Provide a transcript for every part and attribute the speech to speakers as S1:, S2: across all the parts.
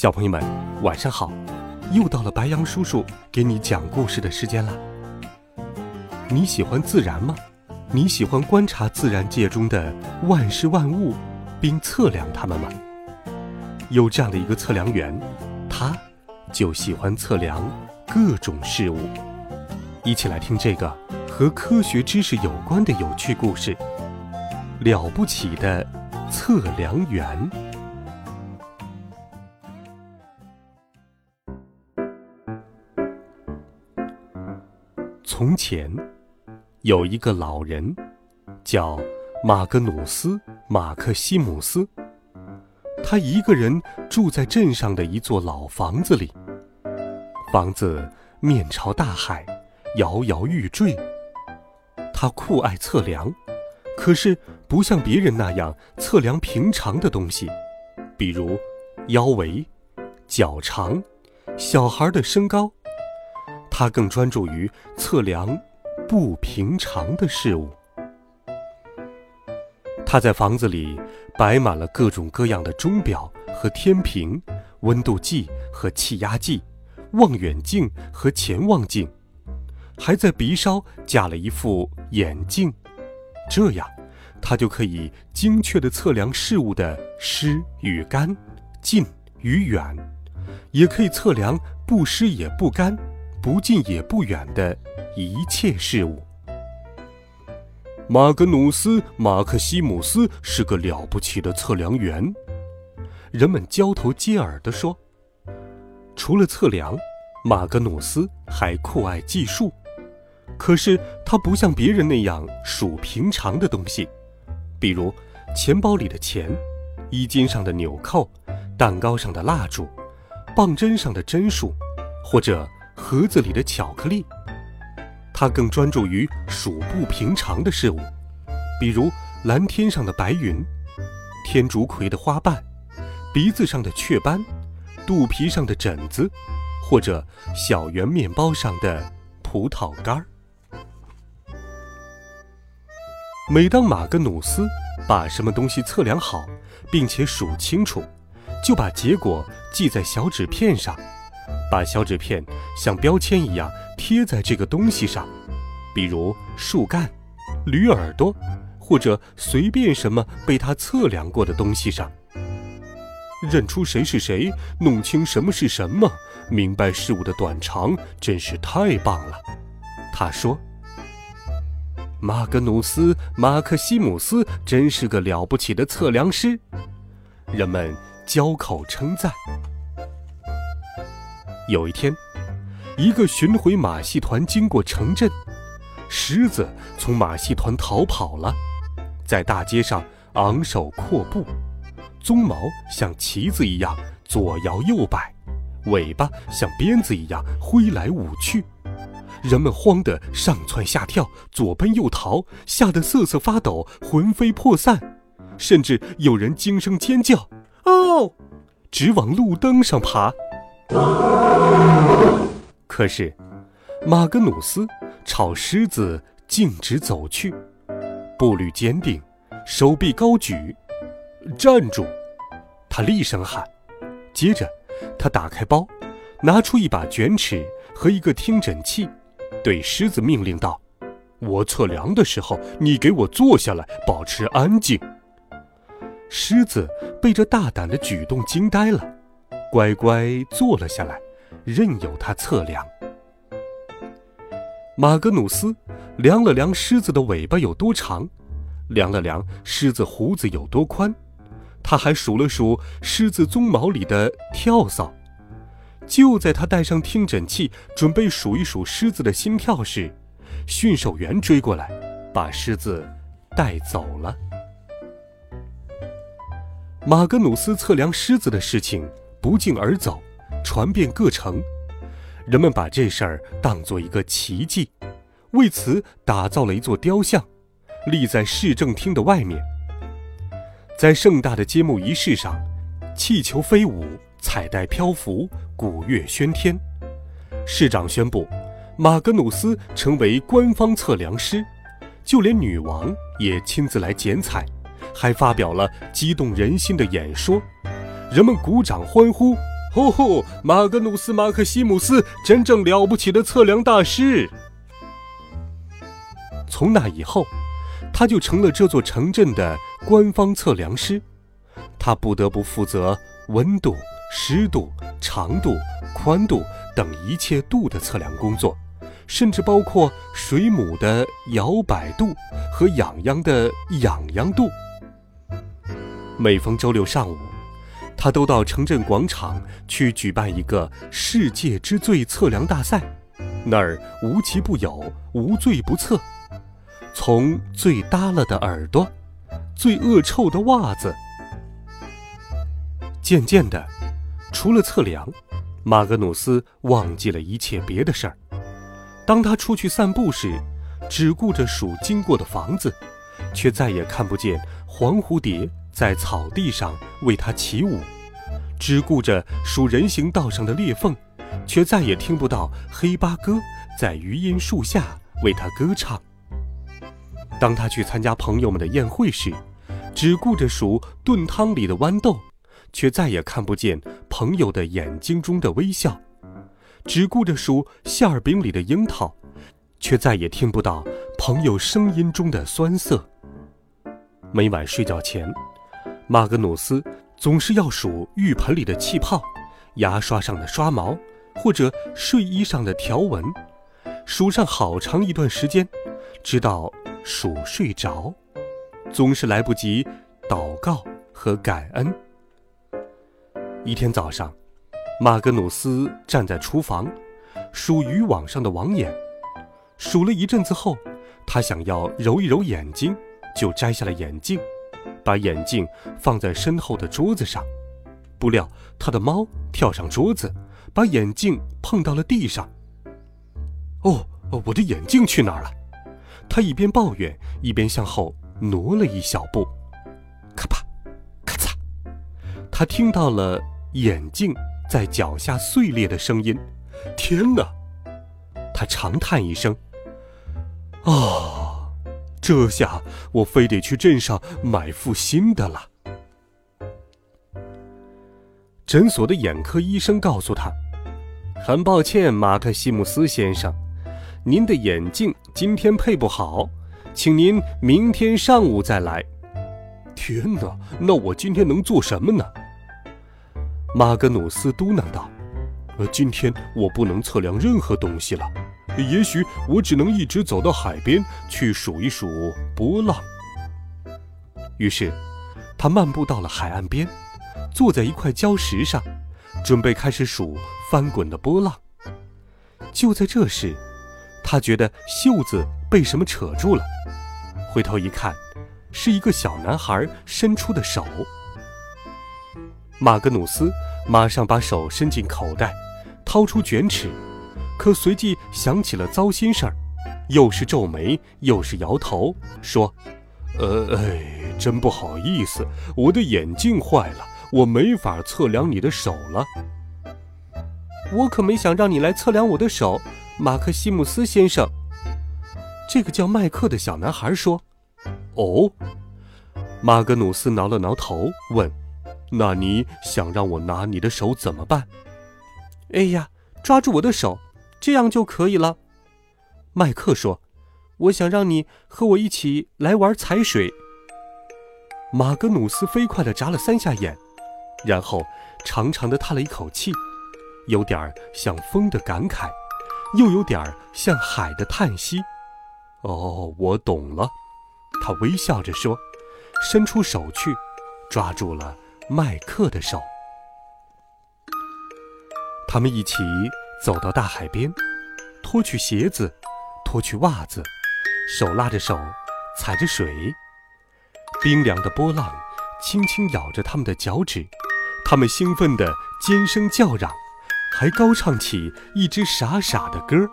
S1: 小朋友们，晚上好！又到了白羊叔叔给你讲故事的时间了。你喜欢自然吗？你喜欢观察自然界中的万事万物，并测量它们吗？有这样的一个测量员，他就喜欢测量各种事物。一起来听这个和科学知识有关的有趣故事——了不起的测量员。从前，有一个老人，叫马格努斯·马克西姆斯。他一个人住在镇上的一座老房子里，房子面朝大海，摇摇欲坠。他酷爱测量，可是不像别人那样测量平常的东西，比如腰围、脚长、小孩的身高。他更专注于测量不平常的事物。他在房子里摆满了各种各样的钟表和天平、温度计和气压计、望远镜和潜望镜，还在鼻梢架了一副眼镜，这样他就可以精确地测量事物的湿与干、近与远，也可以测量不湿也不干。不近也不远的一切事物。马格努斯·马克西姆斯是个了不起的测量员，人们交头接耳地说。除了测量，马格努斯还酷爱计数。可是他不像别人那样数平常的东西，比如钱包里的钱、衣襟上的纽扣、蛋糕上的蜡烛、棒针上的针数，或者。盒子里的巧克力，他更专注于数不平常的事物，比如蓝天上的白云、天竺葵的花瓣、鼻子上的雀斑、肚皮上的疹子，或者小圆面包上的葡萄干儿。每当马格努斯把什么东西测量好，并且数清楚，就把结果记在小纸片上。把小纸片像标签一样贴在这个东西上，比如树干、驴耳朵，或者随便什么被他测量过的东西上。认出谁是谁，弄清什么是什么，明白事物的短长，真是太棒了。他说：“马格努斯·马克西姆斯真是个了不起的测量师。”人们交口称赞。有一天，一个巡回马戏团经过城镇，狮子从马戏团逃跑了，在大街上昂首阔步，鬃毛像旗子一样左摇右摆，尾巴像鞭子一样挥来舞去，人们慌得上蹿下跳，左奔右逃，吓得瑟瑟发抖，魂飞魄散，甚至有人惊声尖叫：“哦！”直往路灯上爬。可是，马格努斯朝狮子径直走去，步履坚定，手臂高举，站住！他厉声喊。接着，他打开包，拿出一把卷尺和一个听诊器，对狮子命令道：“我测量的时候，你给我坐下来，保持安静。”狮子被这大胆的举动惊呆了。乖乖坐了下来，任由他测量。马格努斯量了量狮子的尾巴有多长，量了量狮子胡子有多宽，他还数了数狮子鬃毛里的跳蚤。就在他带上听诊器，准备数一数狮子的心跳时，驯兽员追过来，把狮子带走了。马格努斯测量狮子的事情不胫而走，传遍各城，人们把这事儿当做一个奇迹，为此打造了一座雕像，立在市政厅的外面。在盛大的揭幕仪式上，气球飞舞，彩带漂浮，鼓乐喧天。市长宣布，马格努斯成为官方测量师，就连女王也亲自来剪彩。还发表了激动人心的演说，人们鼓掌欢呼：“吼吼！马格努斯·马克西姆斯，真正了不起的测量大师！”从那以后，他就成了这座城镇的官方测量师。他不得不负责温度、湿度、长度、宽度等一切度的测量工作，甚至包括水母的摇摆度和痒痒的痒痒度。每逢周六上午，他都到城镇广场去举办一个世界之最测量大赛，那儿无奇不有，无罪不测。从最耷了的耳朵，最恶臭的袜子。渐渐的，除了测量，马格努斯忘记了一切别的事儿。当他出去散步时，只顾着数经过的房子，却再也看不见黄蝴蝶。在草地上为他起舞，只顾着数人行道上的裂缝，却再也听不到黑八哥在榆荫树下为他歌唱。当他去参加朋友们的宴会时，只顾着数炖汤里的豌豆，却再也看不见朋友的眼睛中的微笑；只顾着数馅儿饼里的樱桃，却再也听不到朋友声音中的酸涩。每晚睡觉前。马格努斯总是要数浴盆里的气泡，牙刷上的刷毛，或者睡衣上的条纹，数上好长一段时间，直到数睡着，总是来不及祷告和感恩。一天早上，马格努斯站在厨房，数渔网上的网眼，数了一阵子后，他想要揉一揉眼睛，就摘下了眼镜。把眼镜放在身后的桌子上，不料他的猫跳上桌子，把眼镜碰到了地上。哦，我的眼镜去哪儿了？他一边抱怨，一边向后挪了一小步。咔啪，咔嚓，他听到了眼镜在脚下碎裂的声音。天哪！他长叹一声。啊。这下我非得去镇上买副新的了。诊所的眼科医生告诉他：“很抱歉，马克西姆斯先生，您的眼镜今天配不好，请您明天上午再来。”天哪，那我今天能做什么呢？马格努斯嘟囔道：“呃，今天我不能测量任何东西了。”也许我只能一直走到海边去数一数波浪。于是，他漫步到了海岸边，坐在一块礁石上，准备开始数翻滚的波浪。就在这时，他觉得袖子被什么扯住了，回头一看，是一个小男孩伸出的手。马格努斯马上把手伸进口袋，掏出卷尺。可随即想起了糟心事儿，又是皱眉又是摇头，说：“呃，哎，真不好意思，我的眼镜坏了，我没法测量你的手了。”我可没想让你来测量我的手，马克西姆斯先生。这个叫麦克的小男孩说：“哦。”马格努斯挠了挠头，问：“那你想让我拿你的手怎么办？”哎呀，抓住我的手！这样就可以了，麦克说：“我想让你和我一起来玩踩水。”马格努斯飞快地眨了三下眼，然后长长的叹了一口气，有点像风的感慨，又有点像海的叹息。“哦，我懂了。”他微笑着说，伸出手去，抓住了麦克的手。他们一起。走到大海边，脱去鞋子，脱去袜子，手拉着手，踩着水，冰凉的波浪轻轻咬着他们的脚趾，他们兴奋地尖声叫嚷，还高唱起一支傻傻的歌。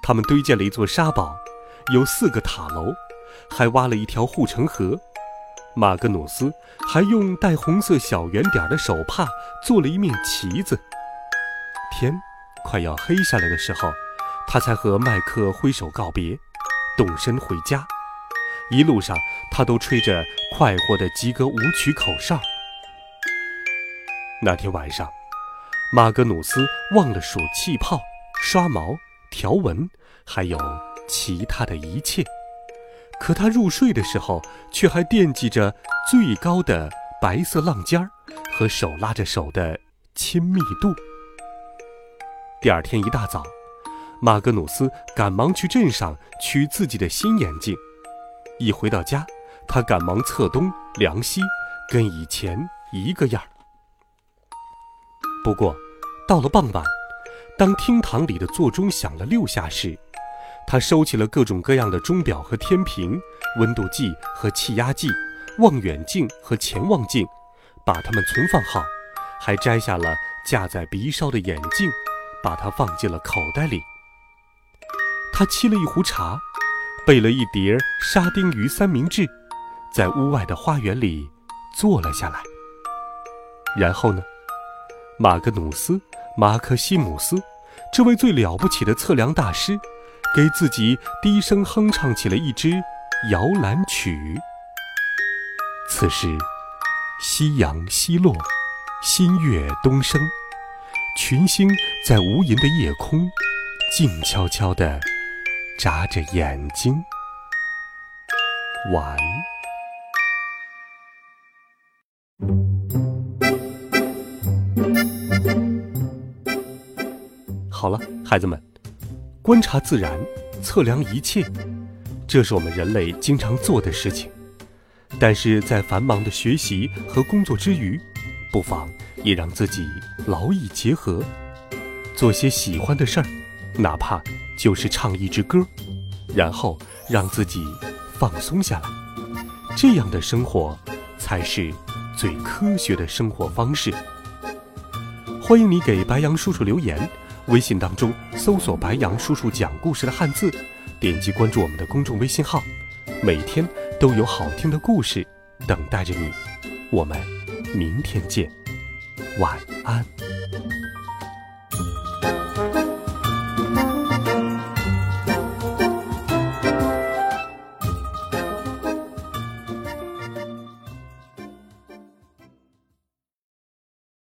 S1: 他们堆建了一座沙堡，有四个塔楼，还挖了一条护城河。马格努斯还用带红色小圆点的手帕做了一面旗子。天快要黑下来的时候，他才和麦克挥手告别，动身回家。一路上，他都吹着快活的吉格舞曲口哨。那天晚上，马格努斯忘了数气泡、刷毛、条纹，还有其他的一切。可他入睡的时候，却还惦记着最高的白色浪尖儿和手拉着手的亲密度。第二天一大早，马格努斯赶忙去镇上取自己的新眼镜。一回到家，他赶忙测东量西，跟以前一个样儿。不过，到了傍晚，当厅堂里的座钟响了六下时，他收起了各种各样的钟表和天平、温度计和气压计、望远镜和潜望镜，把它们存放好，还摘下了架在鼻梢的眼镜，把它放进了口袋里。他沏了一壶茶。备了一碟沙丁鱼三明治，在屋外的花园里坐了下来。然后呢，马格努斯·马克西姆斯，这位最了不起的测量大师，给自己低声哼唱起了一支摇篮曲。此时，夕阳西落，新月东升，群星在无垠的夜空静悄悄地。眨着眼睛，晚。好了，孩子们，观察自然，测量一切，这是我们人类经常做的事情。但是在繁忙的学习和工作之余，不妨也让自己劳逸结合，做些喜欢的事儿。哪怕就是唱一支歌，然后让自己放松下来，这样的生活才是最科学的生活方式。欢迎你给白杨叔叔留言，微信当中搜索“白杨叔叔讲故事”的汉字，点击关注我们的公众微信号，每天都有好听的故事等待着你。我们明天见，晚安。